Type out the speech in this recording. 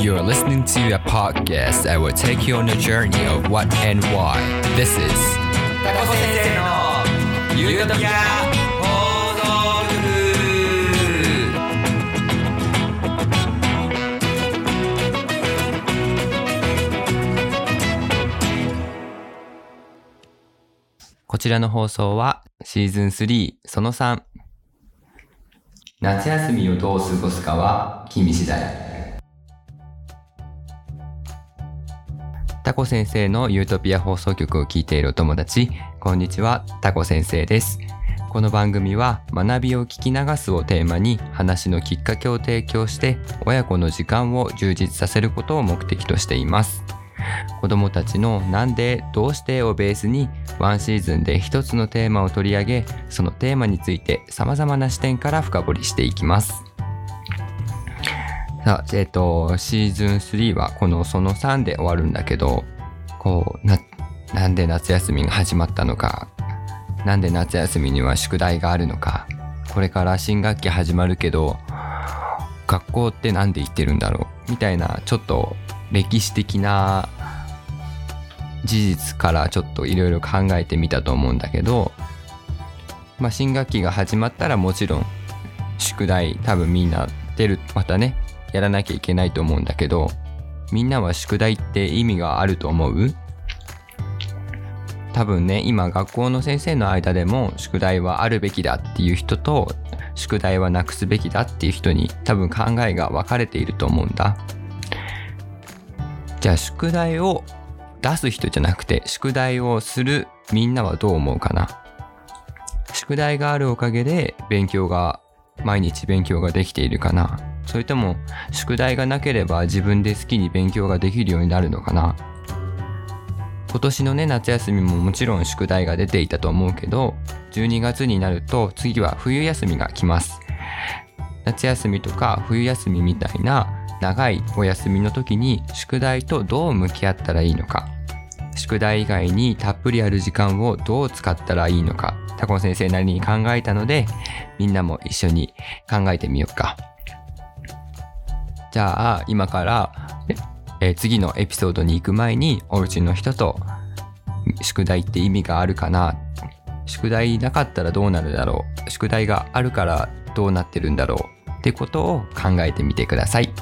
You are listening to a podcast that will take you on a journey of what and why. This is タコ先生のゆるトピア放送局こちらの放送はシーズン3その3夏休みをどう過ごすかは君次第タコ先生のユートピア放送局を聞いているお友達。こんにちはタコ先生です。この番組は学びを聞き流すをテーマに話のきっかけを提供して親子の時間を充実させることを目的としています。子供たちのなんでどうしてをベースにワンシーズンで一つのテーマを取り上げそのテーマについて様々な視点から深掘りしていきます。えっ、とシーズン3はこのその3で終わるんだけどこうななんで夏休みが始まったのかなんで夏休みには宿題があるのかこれから新学期始まるけど学校ってなんで行ってるんだろうみたいなちょっと歴史的な事実からちょっといろいろ考えてみたと思うんだけど、まあ、新学期が始まったらもちろん宿題多分みんな出るまたねやらなきゃいけないと思うんだけどみんなは宿題って意味があると思う？多分ね今学校の先生の間でも宿題はあるべきだっていう人と宿題はなくすべきだっていう人に多分考えが分かれていると思うんだ。じゃあ宿題を出す人じゃなくて宿題をするみんなはどう思うかな？宿題があるおかげで勉強が毎日勉強ができているかな？それとも宿題がなければ自分で好きに勉強ができるようになるのかな？今年のね夏休みももちろん宿題が出ていたと思うけど12月になると次は冬休みが来ます。夏休みとか冬休みみたいな長いお休みの時に宿題とどう向き合ったらいいのか。宿題以外にたっぷりある時間をどう使ったらいいのか。タコ先生なりに考えたのでみんなも一緒に考えてみようか。じゃあ今からえ次のエピソードに行く前におうちの人と宿題って意味があるかな。宿題なかったらどうなるだろう。宿題があるからどうなってるんだろうってことを考えてみてください。